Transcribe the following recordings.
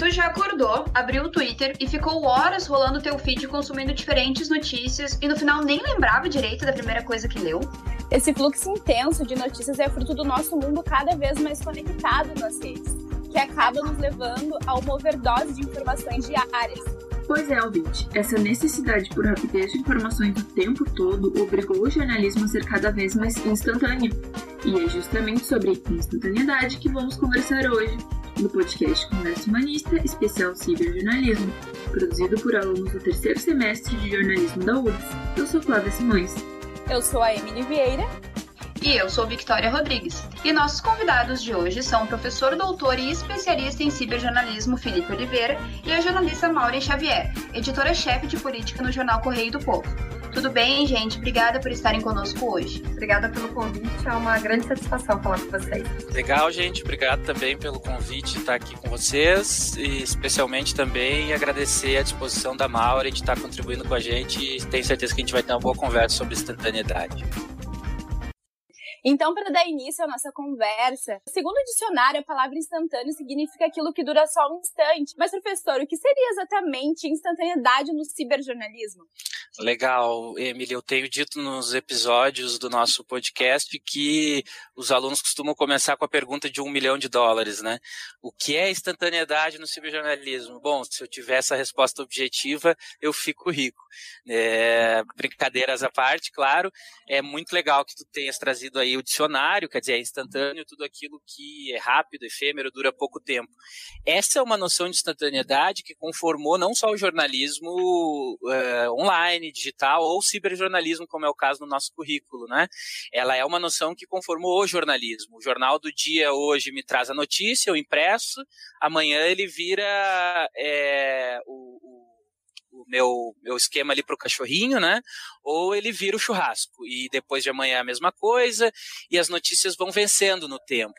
Tu já acordou, abriu o Twitter e ficou horas rolando teu feed consumindo diferentes notícias e no final nem lembrava direito da primeira coisa que leu? Esse fluxo intenso de notícias é fruto do nosso mundo cada vez mais conectado nas redes, que acaba nos levando a uma overdose de informações diárias. Pois é, ouvinte, essa necessidade por rapidez de informações o tempo todo obrigou o jornalismo a ser cada vez mais instantâneo. E é justamente sobre instantaneidade que vamos conversar hoje, no podcast Conversa Humanista, especial Ciberjornalismo, produzido por alunos do terceiro semestre de jornalismo da URGS. Eu sou Flávia Simões. Eu sou a Emily Vieira. E eu sou Victoria Rodrigues. E nossos convidados de hoje são o professor doutor e especialista em ciberjornalismo Felipe Oliveira e a jornalista Maureen Xavier, editora-chefe de política no jornal Correio do Povo. Tudo bem, gente? Obrigada por estarem conosco hoje. Obrigada pelo convite, é uma grande satisfação falar com vocês. Legal, gente. Obrigado também pelo convite de estar aqui com vocês e especialmente também agradecer a disposição da Maureen de estar contribuindo com a gente e tenho certeza que a gente vai ter uma boa conversa sobre instantaneidade. Então, para dar início à nossa conversa, segundo o dicionário, a palavra instantâneo significa aquilo que dura só um instante. Mas, professor, o que seria exatamente instantaneidade no ciberjornalismo? Legal, Emily. Eu tenho dito nos episódios do nosso podcast que os alunos costumam começar com a pergunta de um milhão de dólares, né? O que é instantaneidade no ciberjornalismo? Bom, se eu tiver essa resposta objetiva, eu fico rico. É, brincadeiras à parte, claro. É muito legal que tu tenhas trazido aí aí o dicionário, quer dizer, é instantâneo tudo aquilo que é rápido, efêmero, dura pouco tempo. Essa é uma noção de instantaneidade que conformou não só o jornalismo uh, online, digital ou ciberjornalismo, como é o caso no nosso currículo, né? Ela é uma noção que conformou o jornalismo. O jornal do dia hoje me traz a notícia, eu impresso, amanhã ele vira é, o, o meu, meu esquema ali para o cachorrinho, né? Ou ele vira o churrasco. E depois de amanhã é a mesma coisa, e as notícias vão vencendo no tempo.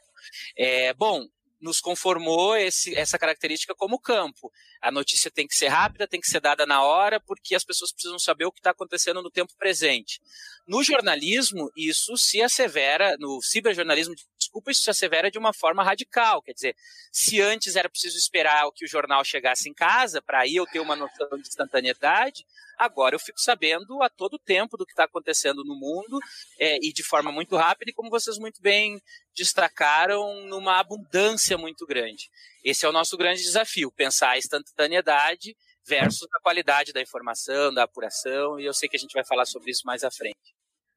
É, bom, nos conformou esse, essa característica como campo. A notícia tem que ser rápida, tem que ser dada na hora, porque as pessoas precisam saber o que está acontecendo no tempo presente. No jornalismo, isso se assevera, no ciberjornalismo, desculpa, isso se assevera de uma forma radical. Quer dizer, se antes era preciso esperar que o jornal chegasse em casa, para aí eu ter uma noção de instantaneidade, Agora eu fico sabendo a todo tempo do que está acontecendo no mundo é, e de forma muito rápida, e como vocês muito bem destacaram, numa abundância muito grande. Esse é o nosso grande desafio, pensar a instantaneidade versus a qualidade da informação, da apuração, e eu sei que a gente vai falar sobre isso mais à frente.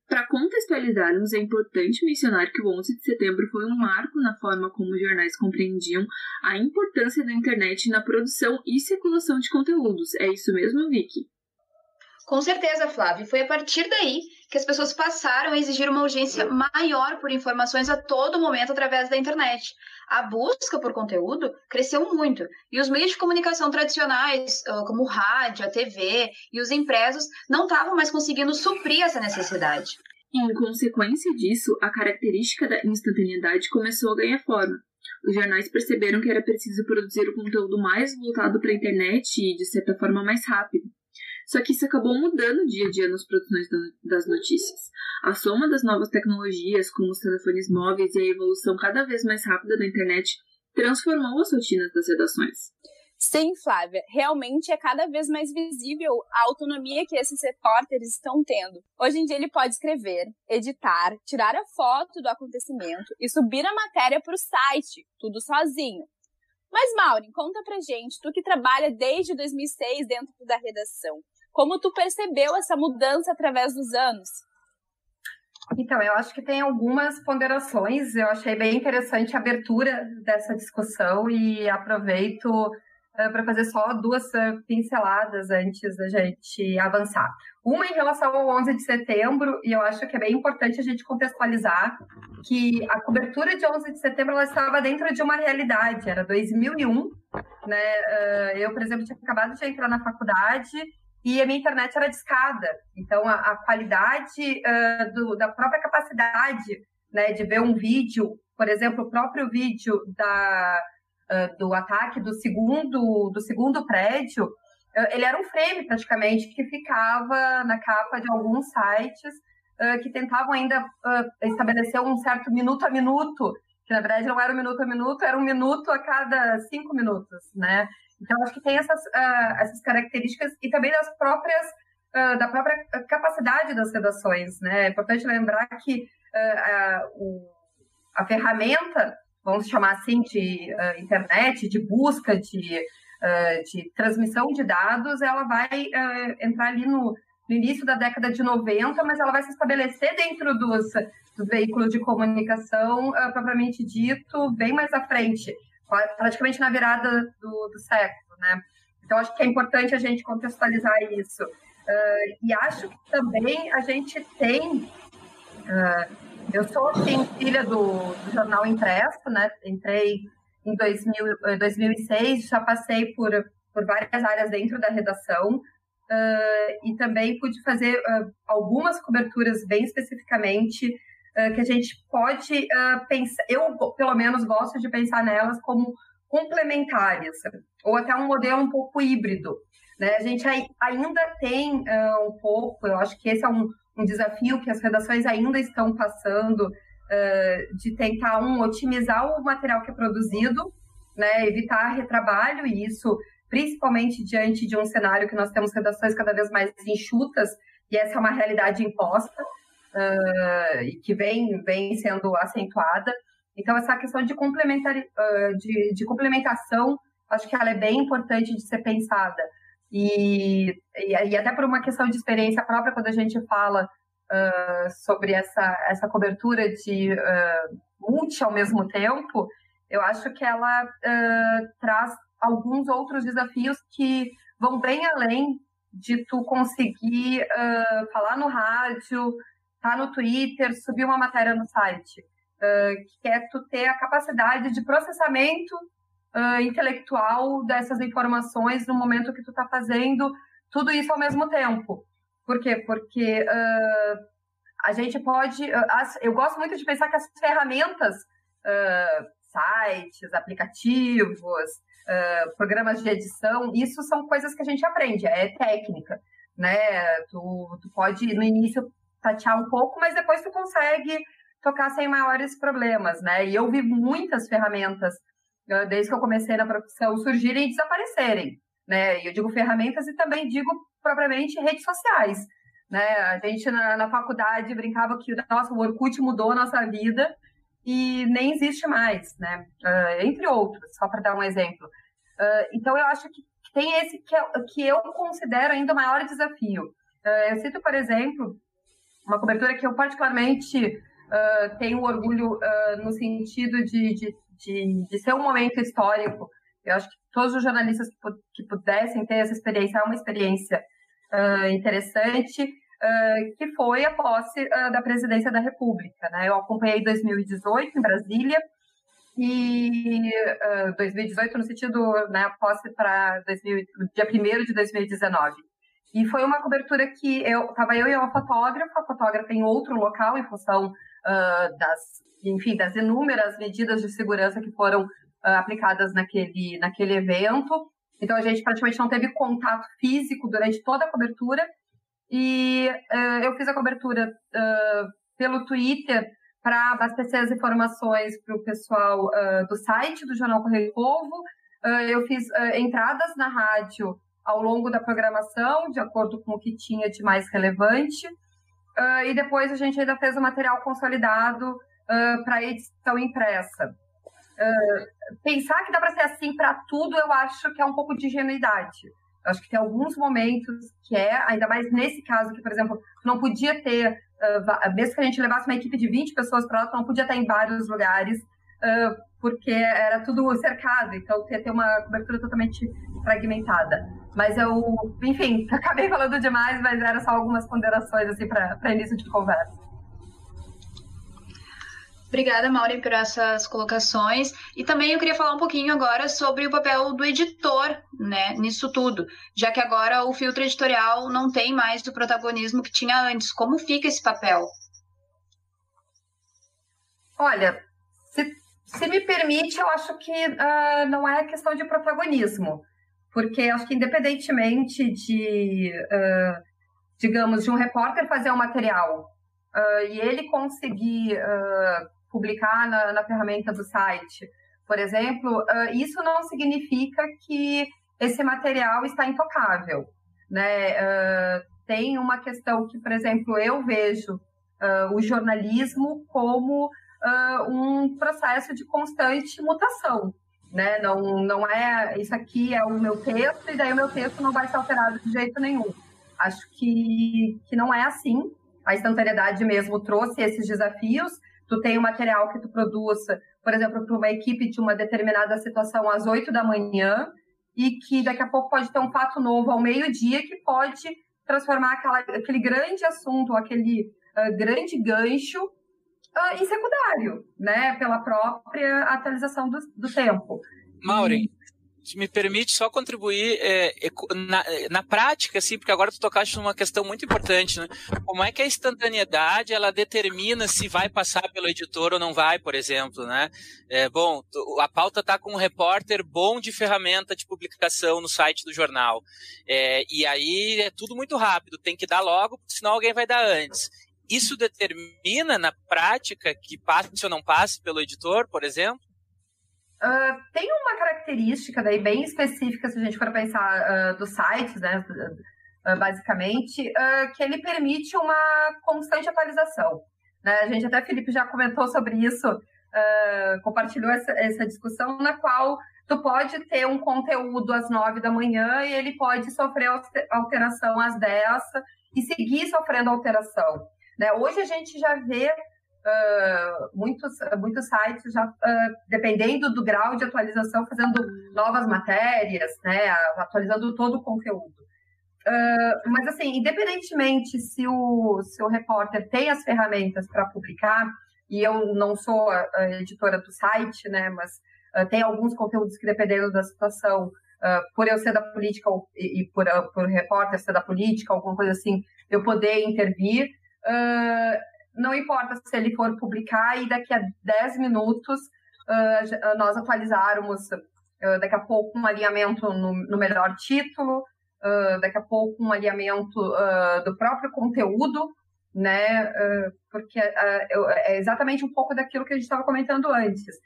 Para contextualizarmos, é importante mencionar que o 11 de setembro foi um marco na forma como os jornais compreendiam a importância da internet na produção e circulação de conteúdos. É isso mesmo, Vicky? Com certeza, Flávio. Foi a partir daí que as pessoas passaram a exigir uma urgência maior por informações a todo momento através da internet. A busca por conteúdo cresceu muito e os meios de comunicação tradicionais, ah, como o rádio, a TV e os impressos, não estavam mais conseguindo suprir essa necessidade. Em consequência disso, a característica da instantaneidade começou a ganhar forma. Os jornais perceberam que era preciso produzir o conteúdo mais voltado para a internet e, de certa forma, mais rápido. Só que isso acabou mudando dia a dia nas produções das notícias. A soma das novas tecnologias, como os telefones móveis e a evolução cada vez mais rápida da internet, transformou as rotinas das redações. Sim, Flávia, realmente é cada vez mais visível a autonomia que esses repórteres estão tendo. Hoje em dia ele pode escrever, editar, tirar a foto do acontecimento e subir a matéria para o site, tudo sozinho. Mas, Maureen, conta pra gente, tu que trabalha desde 2006 dentro da redação, como tu percebeu essa mudança através dos anos? Então, eu acho que tem algumas ponderações. Eu achei bem interessante a abertura dessa discussão e aproveito uh, para fazer só duas uh, pinceladas antes da gente avançar. Uma em relação ao 11 de setembro, e eu acho que é bem importante a gente contextualizar que a cobertura de 11 de setembro ela estava dentro de uma realidade, era 2001, né? Uh, eu, por exemplo, tinha acabado de entrar na faculdade e a minha internet era discada. Então, a, a qualidade uh, do, da própria capacidade né, de ver um vídeo, por exemplo, o próprio vídeo da, uh, do ataque do segundo, do segundo prédio, uh, ele era um frame praticamente que ficava na capa de alguns sites que tentavam ainda estabelecer um certo minuto a minuto que na verdade não era um minuto a minuto, era um minuto a cada cinco minutos, né? Então, acho que tem essas, uh, essas características e também das próprias, uh, da própria capacidade das redações, né? É importante lembrar que uh, o, a ferramenta, vamos chamar assim, de internet, de busca, de, de transmissão de dados, ela vai entrar ali no, no início da década de 90, mas ela vai se estabelecer dentro dos, dos veículos de comunicação, propriamente dito, bem mais à frente praticamente na virada do, do século, né? Então, acho que é importante a gente contextualizar isso. Uh, e acho que também a gente tem. Uh, eu sou assim, filha do, do, jornal impresso, né? Entrei em 2000, 2006, já passei por, por várias áreas dentro da redação. Uh, e também pude fazer algumas coberturas bem especificamente que a gente pode uh, pensar, eu pelo menos gosto de pensar nelas como complementares, ou até um modelo um pouco híbrido. Né? A gente ainda tem uh, um pouco, eu acho que esse é um, um, desafio que as redações ainda estão passando, uh, de tentar, um, otimizar o material que é produzido, né? evitar retrabalho, e isso principalmente diante de um cenário que nós temos redações cada vez mais enxutas, e essa é uma realidade imposta e que vem, vem sendo acentuada. Então, essa questão de, complementar, uh, de, de complementação, acho que ela é bem importante de ser pensada. E, e até por uma questão de experiência própria, quando a gente fala uh, sobre essa, essa cobertura de uh, multi ao mesmo tempo, eu acho que ela uh, traz alguns outros desafios que vão bem além de tu conseguir uh, falar no rádio, tá no Twitter, subir uma matéria no site, uh, que é tu ter a capacidade de processamento uh, intelectual dessas informações no momento que tu está fazendo tudo isso ao mesmo tempo. Por quê? Porque uh, a gente pode. As, eu gosto muito de pensar que as ferramentas, sites, aplicativos, programas de edição, isso são coisas que a gente aprende, é técnica. Né? Tu, tu pode, no início, tatear um pouco, mas depois tu consegue tocar sem maiores problemas, né? E eu vi muitas ferramentas, desde que eu comecei na profissão, surgirem e desaparecerem, né? E eu digo ferramentas e também digo propriamente redes sociais, né? A gente na, na faculdade brincava que, nossa, o Orkut mudou a nossa vida e nem existe mais, né? Uh, entre outros, só para dar um exemplo. Uh, então, eu acho que tem esse que, é, eu considero ainda o maior desafio. Eu cito, por exemplo, uma cobertura que eu particularmente uh, tenho orgulho uh, no sentido de, de, de, de, ser um momento histórico. Eu acho que todos os jornalistas que, pudessem ter essa experiência, é uma experiência uh, interessante, que foi a posse da presidência da República. Né? Eu acompanhei 2018 em Brasília, e uh, 2018 no sentido, né, posse para dia 1 de 2019. E foi uma cobertura que eu estava eu e uma fotógrafa, a fotógrafa em outro local em função uh, das, enfim, das inúmeras medidas de segurança que foram uh, aplicadas naquele, naquele evento. Então a gente praticamente não teve contato físico durante toda a cobertura. E uh, eu fiz a cobertura pelo Twitter para abastecer as informações para o pessoal do site do Jornal Correio Povo. eu fiz entradas na rádio ao longo da programação, de acordo com o que tinha de mais relevante. Uh, e depois a gente ainda fez o material consolidado uh, para edição impressa. Uh, pensar que dá para ser assim para tudo, eu acho que é um pouco de ingenuidade. Eu acho que tem alguns momentos que é, ainda mais nesse caso, que, por exemplo, não podia ter, mesmo que a gente levasse uma equipe de 20 pessoas para lá, não podia estar em vários lugares, porque era tudo cercado, então ia ter uma cobertura totalmente fragmentada. Mas eu, enfim, acabei falando demais, mas era só algumas ponderações assim para início de conversa. Obrigada, Maureen, por essas colocações. E também eu queria falar um pouquinho agora sobre o papel do editor né, nisso tudo, já que agora o filtro editorial não tem mais o protagonismo que tinha antes. Como fica esse papel? Olha, se, se me permite, eu acho que uh, não é questão de protagonismo porque acho que independentemente de, uh, digamos, de um repórter fazer um material uh, e ele conseguir uh, publicar na, na ferramenta do site, por exemplo, isso não significa que esse material está intocável. Né? Tem uma questão que, por exemplo, eu vejo o jornalismo como um processo de constante mutação. Né? Não, não é isso aqui é o meu texto e daí o meu texto não vai ser alterado de jeito nenhum. Acho que, que não é assim. A instantaneidade mesmo trouxe esses desafios. Tu tem um material que tu produz, por exemplo, para uma equipe de uma determinada situação às 8 da manhã e que daqui a pouco pode ter um fato novo ao meio-dia que pode transformar aquela, aquele grande assunto, aquele uh, grande gancho uh, em secundário, né? Pela própria atualização do, do tempo. Maureen, me permite só contribuir é, na, na, prática, assim, porque agora tu tocaste numa questão muito importante, né? Como é que a instantaneidade ela determina se vai passar pelo editor ou não vai, por exemplo, né? É, bom, a pauta está com um repórter bom de ferramenta de publicação no site do jornal. É, e aí é tudo muito rápido, tem que dar logo, senão alguém vai dar antes. Isso determina na prática que passe ou não passe pelo editor, por exemplo? Uh, tem uma característica daí bem específica, se a gente for pensar uh, dos sites, né, uh, basicamente, que ele permite uma constante atualização. Né? A gente até, Felipe, já comentou sobre isso, compartilhou essa, essa, discussão na qual tu pode ter um conteúdo às nove da manhã e ele pode sofrer alteração às dez e seguir sofrendo alteração. Né? Hoje a gente já vê uh, muitos, muitos sites já, uh, dependendo do grau de atualização, fazendo novas matérias, né, atualizando todo o conteúdo. Uh, mas, assim, independentemente se o, se o repórter tem as ferramentas para publicar, e eu não sou a, a editora do site, né, mas tem alguns conteúdos que, dependendo da situação, por eu ser da política e, e por, por repórter ser da política, alguma coisa assim, eu poder intervir, não importa se ele for publicar e daqui a 10 minutos uh, nós atualizarmos uh, daqui a pouco um alinhamento no, no melhor título, uh, daqui a pouco um alinhamento do próprio conteúdo, né? porque é exatamente um pouco daquilo que a gente estava comentando antes.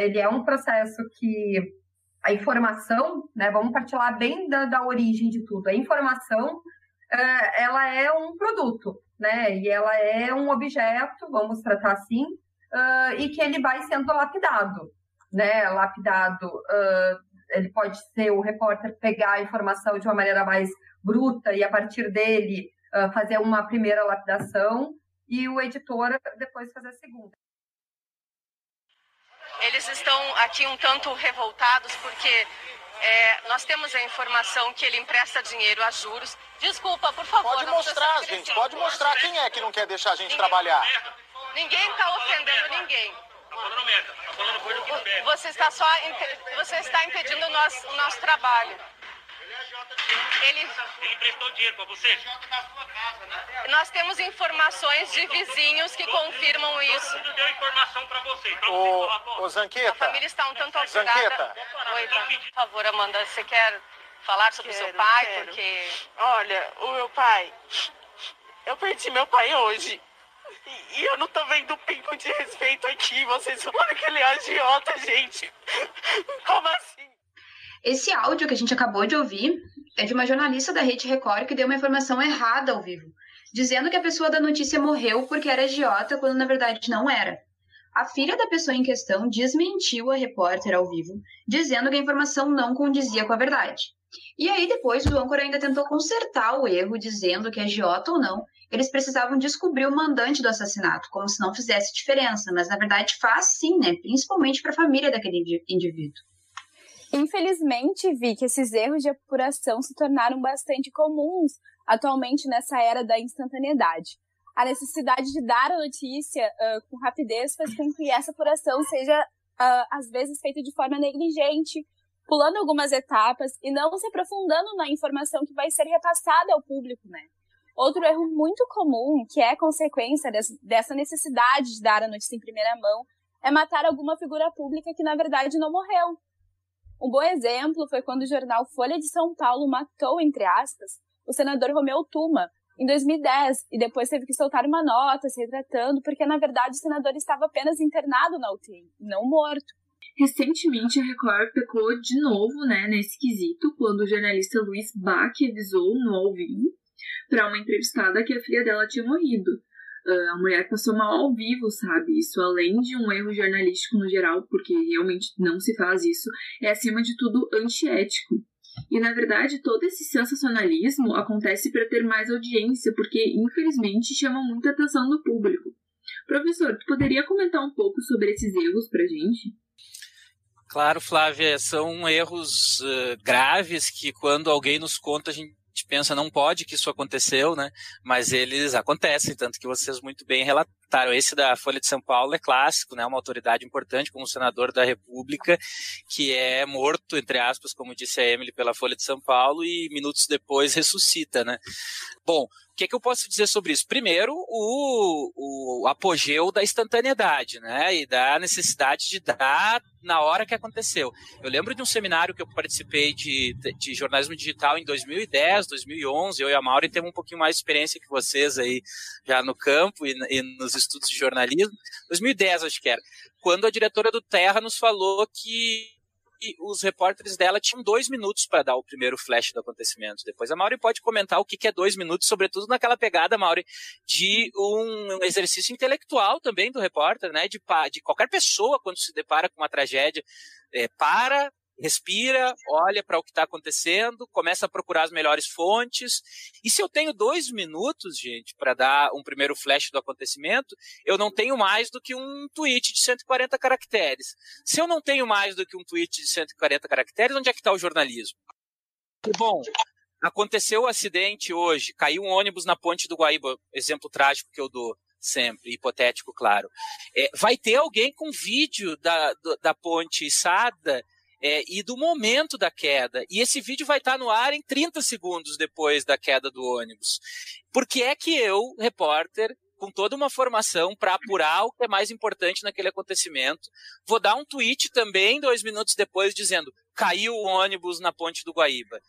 ele é um processo que a informação, né? Vamos partilhar bem da, da origem de tudo. A informação, ela é um produto, né? E ela é um objeto, vamos tratar assim, uh, e que ele vai sendo lapidado, né? Lapidado, uh, ele pode ser o repórter pegar a informação de uma maneira mais bruta e a partir dele uh, fazer uma primeira lapidação e o editor depois fazer a segunda. Eles estão aqui um tanto revoltados porque é, nós temos a informação que ele empresta dinheiro a juros. Desculpa, por favor. Pode mostrar, gente. Pode mostrar quem é que não quer deixar a gente ninguém, trabalhar. Ninguém está ofendendo ninguém. Tá falando merda. Tá falando coisa que Você está só você está impedindo o nosso, o nosso trabalho. Ele, ele prestou dinheiro para você? Né? Nós temos informações de vizinhos que confirmam isso. Todo deu informação para você. Pra o, o Zanqueta. A família está um tanto alterada. Zanqueta. Oi, por favor, Amanda, você quer falar sobre o seu pai? Quero. Porque... Olha, o meu pai... Eu perdi meu pai hoje. E eu não tô vendo pingo de respeito aqui. Vocês falam que ele é agiota, gente. Como assim? Esse áudio que a gente acabou de ouvir é de uma jornalista da Rede Record que deu uma informação errada ao vivo, dizendo que a pessoa da notícia morreu porque era agiota, quando na verdade não era. A filha da pessoa em questão desmentiu a repórter ao vivo, dizendo que a informação não condizia com a verdade. E aí depois o âncora ainda tentou consertar o erro, dizendo que agiota ou não, eles precisavam descobrir o mandante do assassinato, como se não fizesse diferença, mas na verdade faz sim, né? Principalmente para a família daquele indivíduo. Infelizmente, vi que esses erros de apuração se tornaram bastante comuns atualmente nessa era da instantaneidade. A necessidade de dar a notícia uh, com rapidez faz com que essa apuração seja, uh, às vezes, feita de forma negligente, pulando algumas etapas e não se aprofundando na informação que vai ser repassada ao público, né? Outro erro muito comum, que é consequência dessa necessidade de dar a notícia em primeira mão, é matar alguma figura pública que na verdade não morreu, um bom exemplo foi quando o jornal Folha de São Paulo matou, entre aspas, o senador Romeu Tuma, em 2010 e depois teve que soltar uma nota se retratando, porque na verdade o senador estava apenas internado na UTI, não morto. Recentemente, a Record pecou de novo né, nesse quesito, quando o jornalista Luiz Bach avisou no ao vivo para uma entrevistada que a filha dela tinha morrido. Uh, a mulher passou mal ao vivo, sabe? Isso, além de um erro jornalístico no geral, porque realmente não se faz isso, é acima de tudo antiético. E na verdade, todo esse sensacionalismo acontece para ter mais audiência, porque infelizmente chama muita atenção do público. Professor, tu poderia comentar um pouco sobre esses erros pra gente? Claro, Flávia, são erros uh, graves que quando alguém nos conta a gente pensa não pode que isso aconteceu, né? Mas eles acontecem, tanto que vocês muito bem relataram. Esse da Folha de São Paulo é clássico, né? Uma autoridade importante como senador da República que é morto entre aspas, como disse a Emily, pela Folha de São Paulo e minutos depois ressuscita, né? Bom, que, que eu posso dizer sobre isso? Primeiro, o, o apogeu da instantaneidade, né? E da necessidade de dar na hora que aconteceu. Eu lembro de um seminário que eu participei de, de jornalismo digital em 2010, 2011. Eu e a Maureen temos um pouquinho mais de experiência que vocês aí já no campo e, e nos estudos de jornalismo. 2010, acho que era. Quando a diretora do Terra nos falou que os repórteres dela tinham dois minutos para dar o primeiro flash do acontecimento. Depois a Mauri pode comentar o que, é dois minutos, sobretudo naquela pegada, Mauri, de um exercício intelectual também do repórter, né? De, de qualquer pessoa quando se depara com uma tragédia, é, para, respira, olha para o que está acontecendo, começa a procurar as melhores fontes. E se eu tenho dois minutos, gente, para dar um primeiro flash do acontecimento, eu não tenho mais do que um tweet de 140 caracteres. Se eu não tenho mais do que um tweet de 140 caracteres, onde é que está o jornalismo? Bom, aconteceu o um acidente hoje, caiu um ônibus na ponte do Guaíba, exemplo trágico que eu dou sempre, hipotético, claro. É, vai ter alguém com vídeo da, da ponte içada é, e do momento da queda. E esse vídeo vai estar no ar em 30 segundos depois da queda do ônibus. Por que é que eu, repórter, com toda uma formação para apurar o que é mais importante naquele acontecimento. Vou dar um tweet também dois minutos depois dizendo caiu o ônibus na ponte do Guaíba.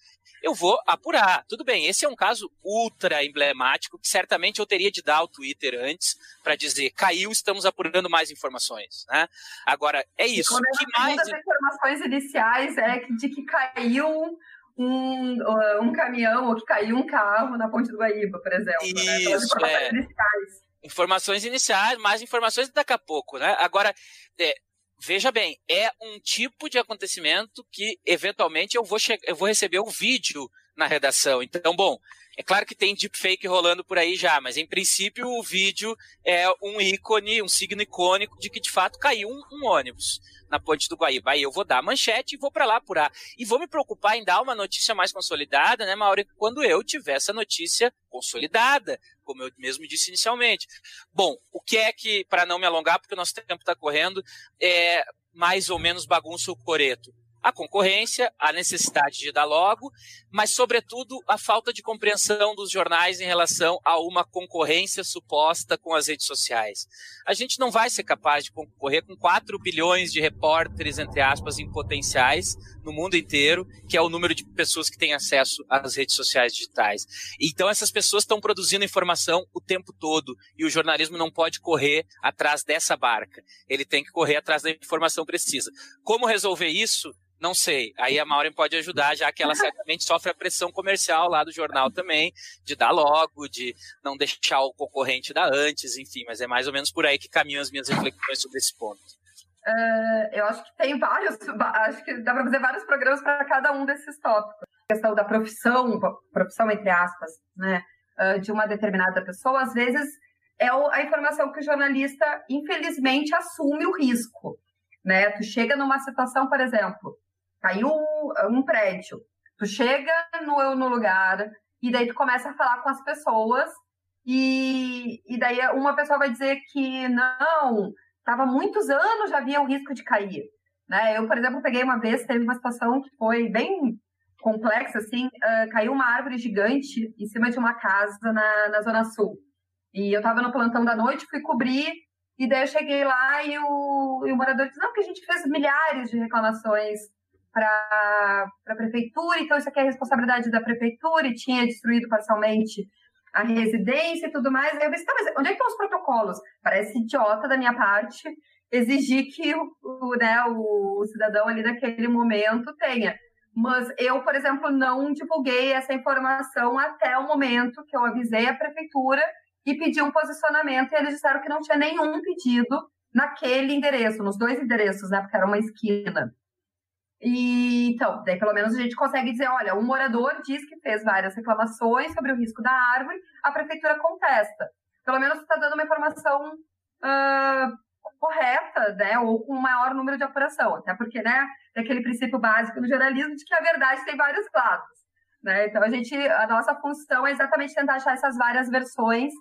Eu vou apurar. Tudo bem, esse é um caso ultra emblemático que certamente eu teria de dar ao Twitter antes para dizer caiu, estamos apurando mais informações. Né? Agora, é isso. E que mais... As informações iniciais é de que caiu um, um caminhão ou que caiu um carro na ponte do Guaíba, por exemplo. Isso, né? informações é. iniciais. Informações iniciais, mais informações daqui a pouco, né? Agora, é, veja bem, é um tipo de acontecimento que eventualmente eu vou, eu vou receber o um vídeo na redação. Então, bom, é claro que tem deepfake rolando por aí já, mas em princípio o vídeo é um ícone, um signo icônico de que de fato caiu um, um ônibus na ponte do Guaíba. Aí eu vou dar a manchete e vou para lá apurar. E vou me preocupar em dar uma notícia mais consolidada, né, Mauro, quando eu tiver essa notícia consolidada, como eu mesmo disse inicialmente. Bom, o que é que, para não me alongar, porque o nosso tempo está correndo, é mais ou menos bagunça o coreto a concorrência, a necessidade de dar logo, mas, sobretudo, a falta de compreensão dos jornais em relação a uma concorrência suposta com as redes sociais. A gente não vai ser capaz de concorrer com 4 bilhões de repórteres, entre aspas, em potenciais no mundo inteiro, que é o número de pessoas que têm acesso às redes sociais digitais. Então, essas pessoas estão produzindo informação o tempo todo e o jornalismo não pode correr atrás dessa barca. Ele tem que correr atrás da informação precisa. Como resolver isso? Não sei. Aí a Maureen pode ajudar, já que ela certamente sofre a pressão comercial lá do jornal também, de dar logo, de não deixar o concorrente dar antes, enfim. Mas é mais ou menos por aí que caminham as minhas reflexões sobre esse ponto. Uh, eu acho que tem vários, acho que dá para fazer vários programas para cada um desses tópicos. A questão da profissão, profissão entre aspas, né, uh, de uma determinada pessoa, às vezes é a informação que o jornalista, infelizmente, assume o risco. Né? Tu chega numa situação, por exemplo, caiu um prédio, tu chega no, no lugar e daí tu começa a falar com as pessoas e, e daí uma pessoa vai dizer que não, estava muitos anos já havia o risco de cair. Né? Eu, por exemplo, peguei uma vez, teve uma situação que foi bem complexa, assim, uh, caiu uma árvore gigante em cima de uma casa na, na Zona Sul. E eu estava no plantão da noite, fui cobrir, e daí eu cheguei lá e o, e o morador disse, não, porque a gente fez milhares de reclamações para a prefeitura, então isso aqui é responsabilidade da prefeitura e tinha destruído parcialmente a residência e tudo mais. Aí eu pensei, tá, mas onde é que estão os protocolos? Parece idiota da minha parte exigir que o, o, né, o cidadão ali naquele momento tenha. Mas eu, por exemplo, não divulguei essa informação até o momento que eu avisei a prefeitura e pedi um posicionamento, e eles disseram que não tinha nenhum pedido naquele endereço, nos dois endereços, né? Porque era uma esquina. E então, daí pelo menos a gente consegue dizer, olha, um morador diz que fez várias reclamações sobre o risco da árvore, a prefeitura contesta. Pelo menos está dando uma informação uh, correta, né, ou com um maior número de apuração, até porque, né, é aquele princípio básico no jornalismo de que a verdade tem vários lados, né? Então a gente, a nossa função é exatamente tentar achar essas várias versões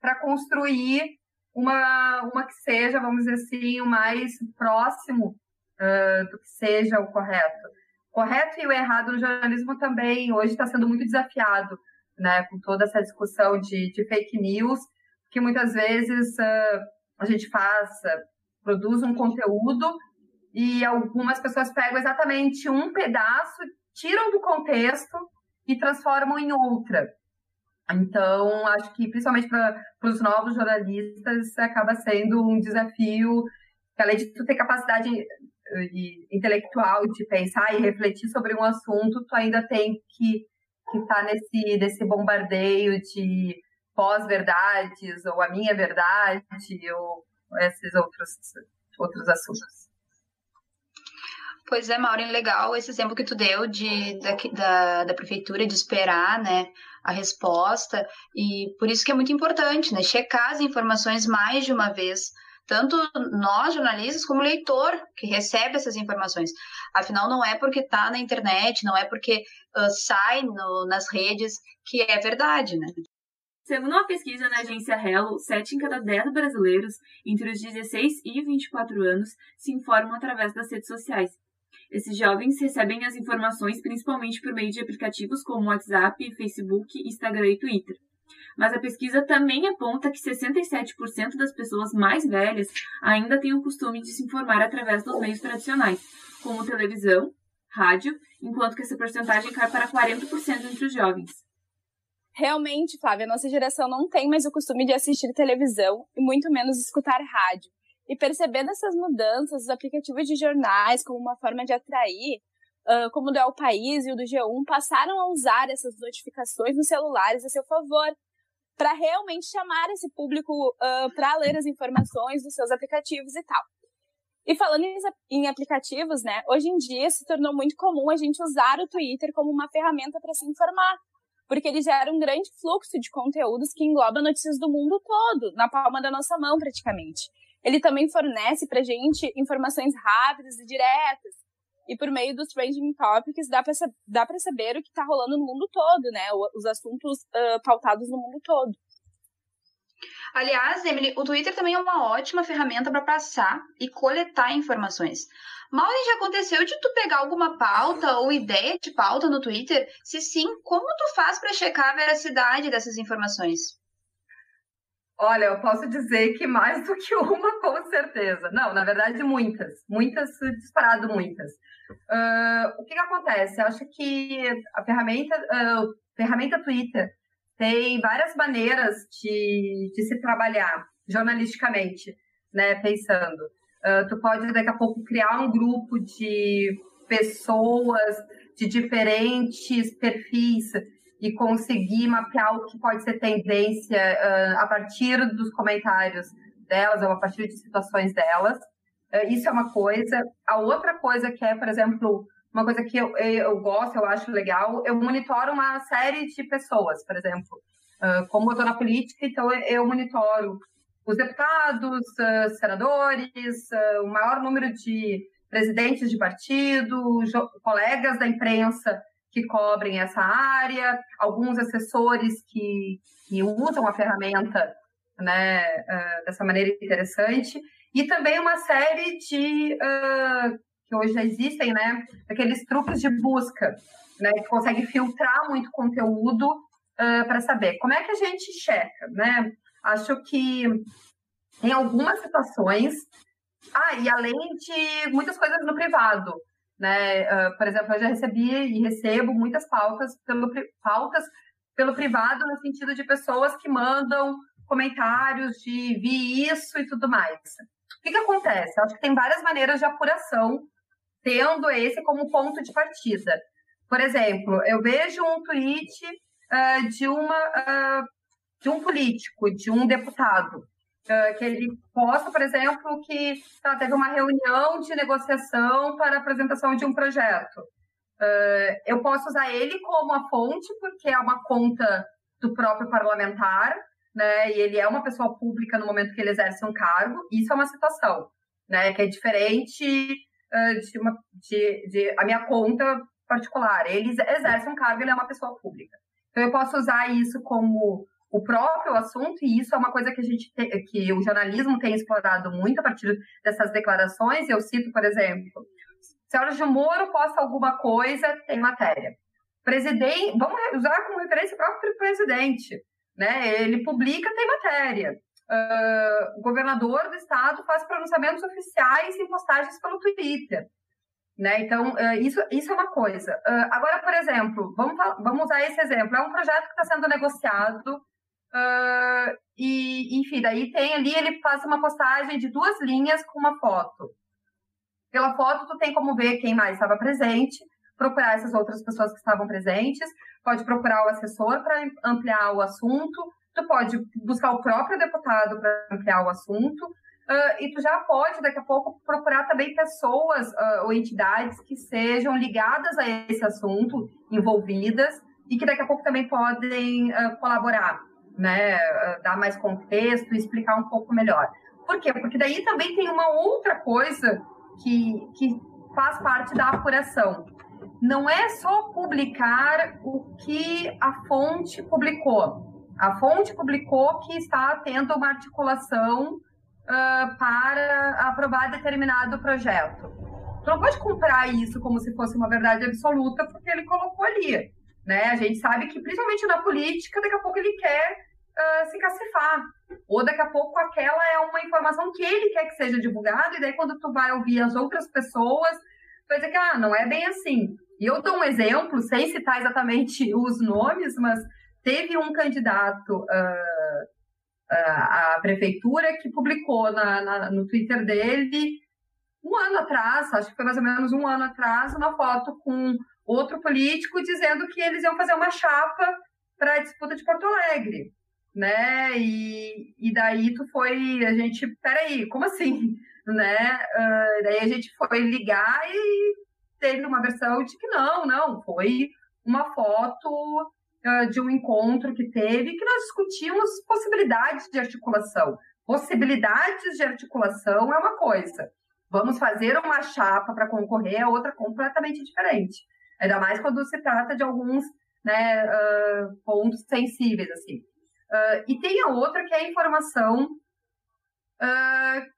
para construir uma, uma que seja, vamos dizer assim, o mais próximo uh, do que seja o correto. O correto e o errado no jornalismo também hoje está sendo muito desafiado, né, com toda essa discussão de, de fake news, que muitas vezes uh, a gente faz, produz um conteúdo e algumas pessoas pegam exatamente um pedaço, tiram do contexto e transformam em outra. Então, acho que principalmente para os novos jornalistas acaba sendo um desafio, além de tu ter capacidade intelectual de pensar e refletir sobre um assunto, tu ainda tem que que está nesse, nesse bombardeio de pós-verdades, ou a minha verdade, ou esses outros, outros assuntos. Pois é, Maureen, legal esse exemplo que tu deu de, da, da, da, prefeitura de esperar né, a resposta, e por isso que é muito importante, né, checar as informações mais de uma vez, tanto nós, jornalistas, como o leitor que recebe essas informações. Afinal, não é porque está na internet, não é porque uh, sai no, nas redes que é verdade, né? Segundo uma pesquisa na agência Hello, 7 em cada 10 brasileiros entre os 16 e 24 anos se informam através das redes sociais. Esses jovens recebem as informações principalmente por meio de aplicativos como WhatsApp, Facebook, Instagram e Twitter. Mas a pesquisa também aponta que 67% das pessoas mais velhas ainda têm o costume de se informar através dos meios tradicionais, como televisão, rádio, enquanto que essa porcentagem cai para 40% entre os jovens. Realmente, Flávia, nossa geração não tem mais o costume de assistir televisão e muito menos escutar rádio. E percebendo essas mudanças, os aplicativos de jornais como uma forma de atrair, uh, como o do El País e o do G1, passaram a usar essas notificações nos celulares a seu favor, para realmente chamar esse público uh, para ler as informações dos seus aplicativos e tal. E falando em, em aplicativos, né, hoje em dia se tornou muito comum a gente usar o Twitter como uma ferramenta para se informar, porque ele gera um grande fluxo de conteúdos que engloba notícias do mundo todo, na palma da nossa mão praticamente. Ele também fornece para gente informações rápidas e diretas, e por meio dos trending topics dá para dá saber o que está rolando no mundo todo, né? Os assuntos uh, pautados no mundo todo. Aliás, Emily, o Twitter também é uma ótima ferramenta para passar e coletar informações. Mal já aconteceu de tu pegar alguma pauta ou ideia de pauta no Twitter? Se sim, como tu faz para checar a veracidade dessas informações? Olha, eu posso dizer que mais do que uma, com certeza. Não, na verdade, muitas. Muitas, disparado muitas. Uh, o que, que, acontece? Eu acho que a ferramenta, uh, ferramenta Twitter tem várias maneiras de, de se trabalhar jornalisticamente, né? Pensando. Uh, tu pode, daqui a pouco, criar um grupo de pessoas de diferentes perfis e conseguir mapear o que pode ser tendência uh, a partir dos comentários delas ou a partir de situações delas. Uh, isso é uma coisa. A outra coisa que é, por exemplo, uma coisa que eu, eu gosto, eu acho legal, eu monitoro uma série de pessoas, por exemplo. Uh, como eu estou na política, então eu monitoro os deputados, senadores, o maior número de presidentes de partido, colegas da imprensa que cobrem essa área, alguns assessores que, que usam a ferramenta né, uh, dessa maneira interessante, e também uma série de, uh, que hoje já existem, né, aqueles truques de busca, né, que consegue filtrar muito conteúdo uh, para saber como é que a gente checa, né? Acho que em algumas situações, ah, e além de muitas coisas no privado, né? Uh, por exemplo, eu já recebi e recebo muitas pautas, pelo, pautas pelo privado no sentido de pessoas que mandam comentários de vi isso e tudo mais. O que, que acontece? Acho que tem várias maneiras de apuração, tendo esse como ponto de partida. Por exemplo, eu vejo um tweet uh, de, uma, uh, de um político, de um deputado, que ele posta, por exemplo, que tá, teve uma reunião de negociação para apresentação de um projeto. eu posso usar ele como a fonte, porque é uma conta do próprio parlamentar, né? E ele é uma pessoa pública no momento que ele exerce um cargo. Isso é uma situação, né? Que é diferente uh, de, uma, de, de a minha conta particular. Ele exerce um cargo, ele é uma pessoa pública. Então eu posso usar isso como o próprio assunto e isso é uma coisa que a gente te, que o jornalismo tem explorado muito a partir dessas declarações. Eu cito, por exemplo, Sérgio Moro posta alguma coisa, tem matéria. Presidente, vamos usar como referência o próprio presidente né? Ele publica, tem matéria. Uh, o governador do estado faz pronunciamentos oficiais em postagens pelo Twitter. Né? Então, uh, isso, isso é uma coisa. Uh, agora, por exemplo, vamos, vamos usar esse exemplo. É um projeto que está sendo negociado e, enfim, daí tem ali, ele faz uma postagem de duas linhas com uma foto. Pela foto, tu tem como ver quem mais estava presente, procurar essas outras pessoas que estavam presentes, pode procurar o assessor para ampliar o assunto, tu pode buscar o próprio deputado para ampliar o assunto, uh, e tu já pode, daqui a pouco, procurar também pessoas uh, ou entidades que sejam ligadas a esse assunto, envolvidas, e que daqui a pouco também podem uh, colaborar, né, dar mais contexto, explicar um pouco melhor. Por quê? Porque daí também tem uma outra coisa que, que faz parte da apuração, não é só publicar o que a fonte publicou. A fonte publicou que está tendo uma articulação uh, para aprovar determinado projeto. Tu não pode comprar isso como se fosse uma verdade absoluta, porque ele colocou ali. Né? A gente sabe que, principalmente na política, daqui a pouco ele quer uh, se cacifar. Ou daqui a pouco aquela é uma informação que ele quer que seja divulgada, e daí quando tu vai ouvir as outras pessoas, tu vai dizer que ah, não é bem assim. E eu dou um exemplo, sem citar exatamente os nomes, mas teve um candidato uh, uh, à prefeitura que publicou na, na, no Twitter dele, um ano atrás, acho que foi mais ou menos um ano atrás, uma foto com outro político dizendo que eles iam fazer uma chapa para a disputa de Porto Alegre, né? E, e daí tu foi, a gente, peraí, como assim? Né? Uh, daí a gente foi ligar e teve uma versão de que não, não, foi uma foto uh, de um encontro que teve que nós discutimos possibilidades de articulação. Possibilidades de articulação é uma coisa. Vamos fazer uma chapa para concorrer é outra completamente diferente. Ainda mais quando se trata de alguns né, uh, pontos sensíveis, assim. Uh, e tem a outra que é a informação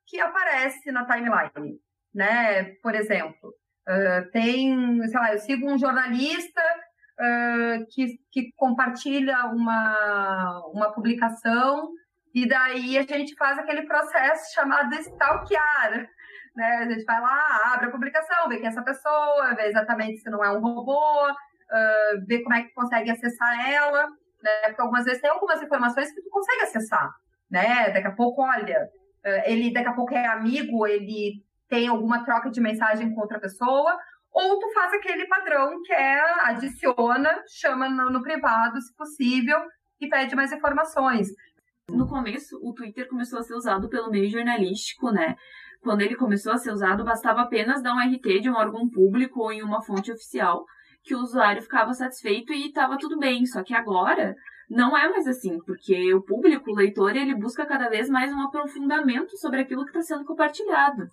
que aparece na timeline, né? Por exemplo, Uh, tem, sei lá, eu sigo um jornalista uh, que, que compartilha uma, uma publicação e daí a gente faz aquele processo chamado stalkear. Né? A gente vai lá, abre a publicação, vê quem é essa pessoa, vê exatamente se não é um robô, uh, vê como é que consegue acessar ela, né? Porque algumas vezes tem algumas informações que tu consegue acessar, né? Daqui a pouco, olha, ele daqui a pouco é amigo, ele tem alguma troca de mensagem com outra pessoa, ou tu faz aquele padrão que é adiciona, chama no, no privado, se possível, e pede mais informações. No começo, o Twitter começou a ser usado pelo meio jornalístico, né? Quando ele começou a ser usado, bastava apenas dar um RT de um órgão público ou em uma fonte oficial que o usuário ficava satisfeito e estava tudo bem. Só que agora não é mais assim, porque o público, o leitor, ele busca cada vez mais um aprofundamento sobre aquilo que está sendo compartilhado.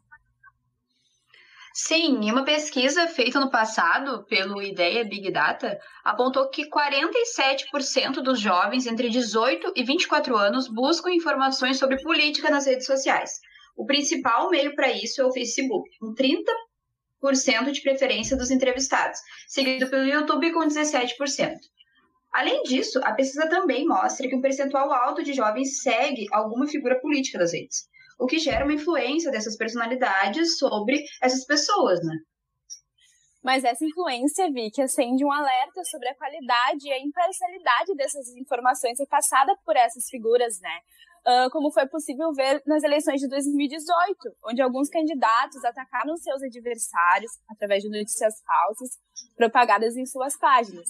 Sim, em uma pesquisa feita no passado pelo Ideia Big Data, apontou que 47% dos jovens entre 18 e 24 anos buscam informações sobre política nas redes sociais. O principal meio para isso é o Facebook, com 30% de preferência dos entrevistados, seguido pelo YouTube com 17%. Além disso, a pesquisa também mostra que um percentual alto de jovens segue alguma figura política das redes o que gera uma influência dessas personalidades sobre essas pessoas, né? Mas essa influência, Vi, que acende um alerta sobre a qualidade e a imparcialidade dessas informações repassadas por essas figuras, né? Uh, como foi possível ver nas eleições de 2018, onde alguns candidatos atacaram seus adversários através de notícias falsas propagadas em suas páginas.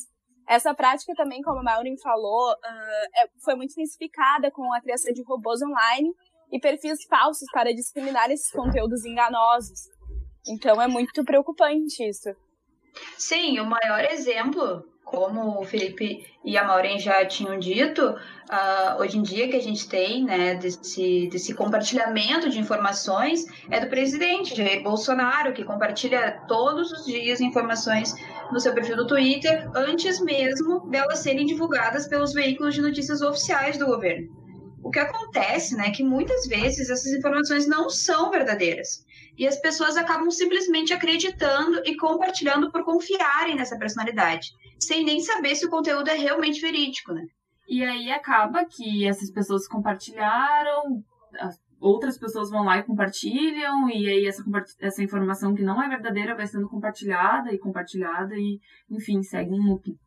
Essa prática também, como a Maureen falou, uh, foi muito intensificada com a criação de robôs online e perfis falsos para disseminar esses conteúdos enganosos. Então é muito preocupante isso. Sim, o maior exemplo, como o Felipe e a Maureen já tinham dito, uh, hoje em dia que a gente tem, né, desse, desse compartilhamento de informações, é do presidente Jair Bolsonaro, que compartilha todos os dias informações no seu perfil do Twitter, antes mesmo delas serem divulgadas pelos veículos de notícias oficiais do governo. O que acontece, né, é que muitas vezes essas informações não são verdadeiras e as pessoas acabam simplesmente acreditando e compartilhando por confiarem nessa personalidade, sem nem saber se o conteúdo é realmente verídico, né? E aí acaba que essas pessoas compartilharam, outras pessoas vão lá e compartilham, e aí essa, essa informação que não é verdadeira vai sendo compartilhada e compartilhada, e enfim, segue um loop.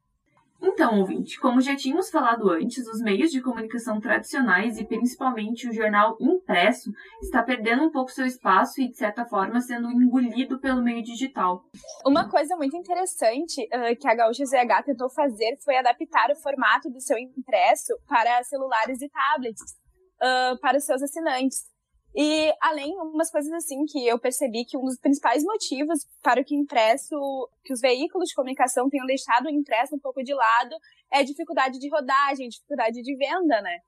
Então, ouvinte, como já tínhamos falado antes, os meios de comunicação tradicionais e principalmente o jornal impresso está perdendo um pouco seu espaço e, de certa forma, sendo engolido pelo meio digital. Uma coisa muito interessante uh, que a Gaúcha ZH tentou fazer foi adaptar o formato do seu impresso para celulares e tablets uh, para os seus assinantes. E além umas coisas assim que eu percebi que um dos principais motivos para o que impresso, que os veículos de comunicação tenham deixado o impresso um pouco de lado, é dificuldade de rodagem, dificuldade de venda, né?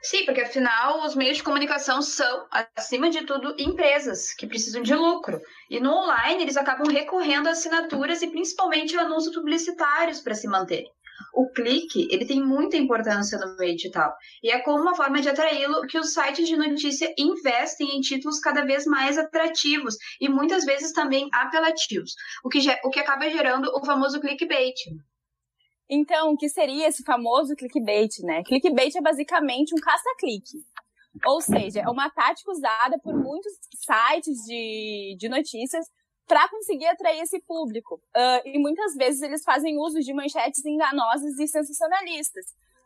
Sim, porque afinal os meios de comunicação são, acima de tudo, empresas que precisam de lucro. E no online eles acabam recorrendo a assinaturas e principalmente a anúncios publicitários para se manterem o clique ele tem muita importância no meio digital. E é como uma forma de atraí-lo que os sites de notícia investem em títulos cada vez mais atrativos e muitas vezes também apelativos, o que, o que acaba gerando o famoso clickbait. Então, o que seria esse famoso clickbait, né? Clickbait é basicamente um caça-clique. Ou seja, é uma tática usada por muitos sites de, de notícias para conseguir atrair esse público. Uh, e muitas vezes eles fazem uso de manchetes enganosas e sensacionalistas.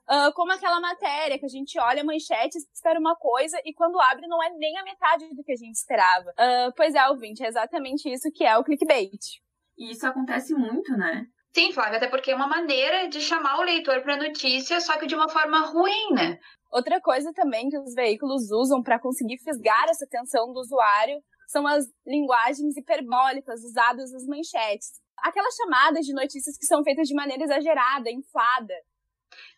Uh, como aquela matéria que a gente olha a manchete, espera uma coisa e quando abre não é nem a metade do que a gente esperava. Uh, pois é, ouvinte, é exatamente isso que é o clickbait. E isso acontece muito, né? Sim, Flávia, até porque é uma maneira de chamar o leitor para a notícia, só que de uma forma ruim, né? Outra coisa também que os veículos usam para conseguir fisgar essa atenção do usuário são as linguagens hiperbólicas usadas nas manchetes. Aquelas chamadas de notícias que são feitas de maneira exagerada, inflada.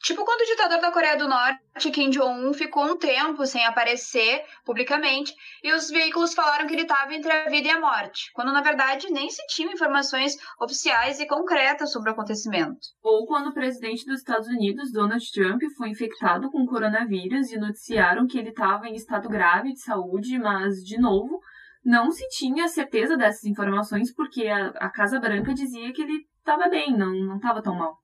Tipo quando o ditador da Coreia do Norte, Kim Jong-un, ficou um tempo sem aparecer publicamente e os veículos falaram que ele estava entre a vida e a morte, quando na verdade nem se tinham informações oficiais e concretas sobre o acontecimento. Ou quando o presidente dos Estados Unidos, Donald Trump, foi infectado com coronavírus e noticiaram que ele estava em estado grave de saúde, mas, de novo, não se tinha certeza dessas informações porque a, a Casa Branca dizia que ele estava bem, não estava tão mal.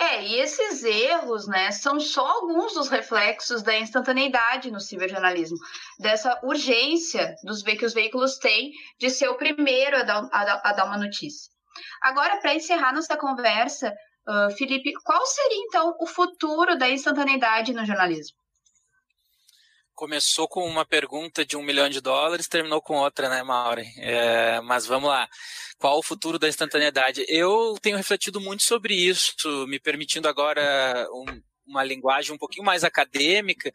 É, e esses erros, né, são só alguns dos reflexos da instantaneidade no ciberjornalismo, dessa urgência dos que os veículos têm de ser o primeiro a dar, a, dar uma notícia. Agora, para encerrar nossa conversa, uh, Felipe, qual seria então o futuro da instantaneidade no jornalismo? Começou com uma pergunta de um milhão de dólares, terminou com outra, né, Maureen? É, mas vamos lá. Qual o futuro da instantaneidade? Eu tenho refletido muito sobre isso, me permitindo agora um, uma linguagem um pouquinho mais acadêmica.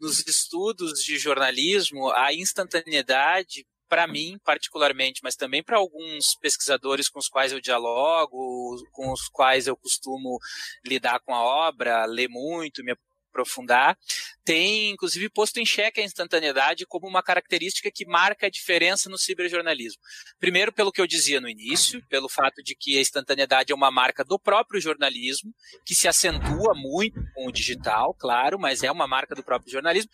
Nos estudos de jornalismo, a instantaneidade para mim, particularmente, mas também para alguns pesquisadores com os quais eu dialogo, com os quais eu costumo lidar com a obra, ler muito, me aprofundar, tem inclusive posto em xeque a instantaneidade como uma característica que marca a diferença no ciberjornalismo. Primeiro, pelo que eu dizia no início, pelo fato de que a instantaneidade é uma marca do próprio jornalismo, que se acentua muito com o digital, claro, mas é uma marca do próprio jornalismo.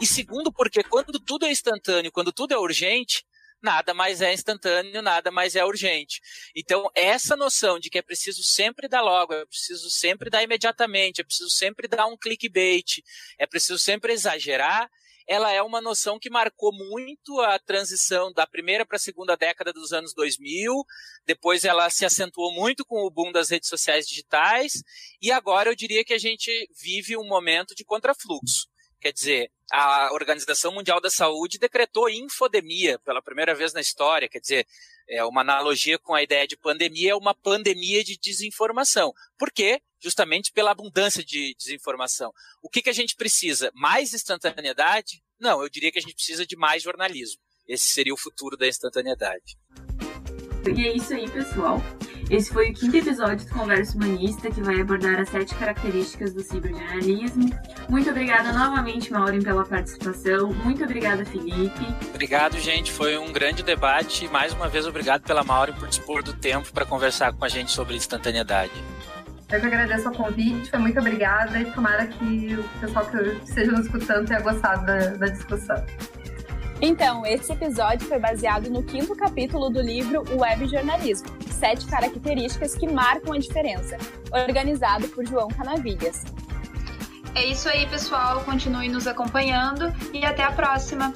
E segundo, porque quando tudo é instantâneo, quando tudo é urgente, nada mais é instantâneo, nada mais é urgente. Então, essa noção de que é preciso sempre dar logo, é preciso sempre dar imediatamente, é preciso sempre dar um clickbait, é preciso sempre exagerar, ela é uma noção que marcou muito a transição da primeira para a segunda década dos anos 2000, depois ela se acentuou muito com o boom das redes sociais digitais, e agora eu diria que a gente vive um momento de contrafluxo. Quer dizer, a Organização Mundial da Saúde decretou infodemia pela primeira vez na história, quer dizer, é uma analogia com a ideia de pandemia, é uma pandemia de desinformação. Por quê? Justamente pela abundância de desinformação. O que, que a gente precisa? Mais instantaneidade? Não, eu diria que a gente precisa de mais jornalismo. Esse seria o futuro da instantaneidade. E é isso aí, pessoal. Esse foi o quinto episódio do Conversa Humanista, que vai abordar as sete características do ciberjornalismo. Muito obrigada novamente, Maureen, pela participação. Muito obrigada, Felipe. Obrigado, gente. Foi um grande debate. Mais uma vez, obrigado pela Maureen por dispor do tempo para conversar com a gente sobre instantaneidade. Eu que agradeço o convite, foi muito obrigada e tomara que o pessoal que esteja nos escutando tenha gostado da, da discussão. Então, esse episódio foi baseado no quinto capítulo do livro Web Jornalismo, Sete Características que Marcam a Diferença, organizado por João Canavilhas. É isso aí, pessoal. Continue nos acompanhando e até a próxima.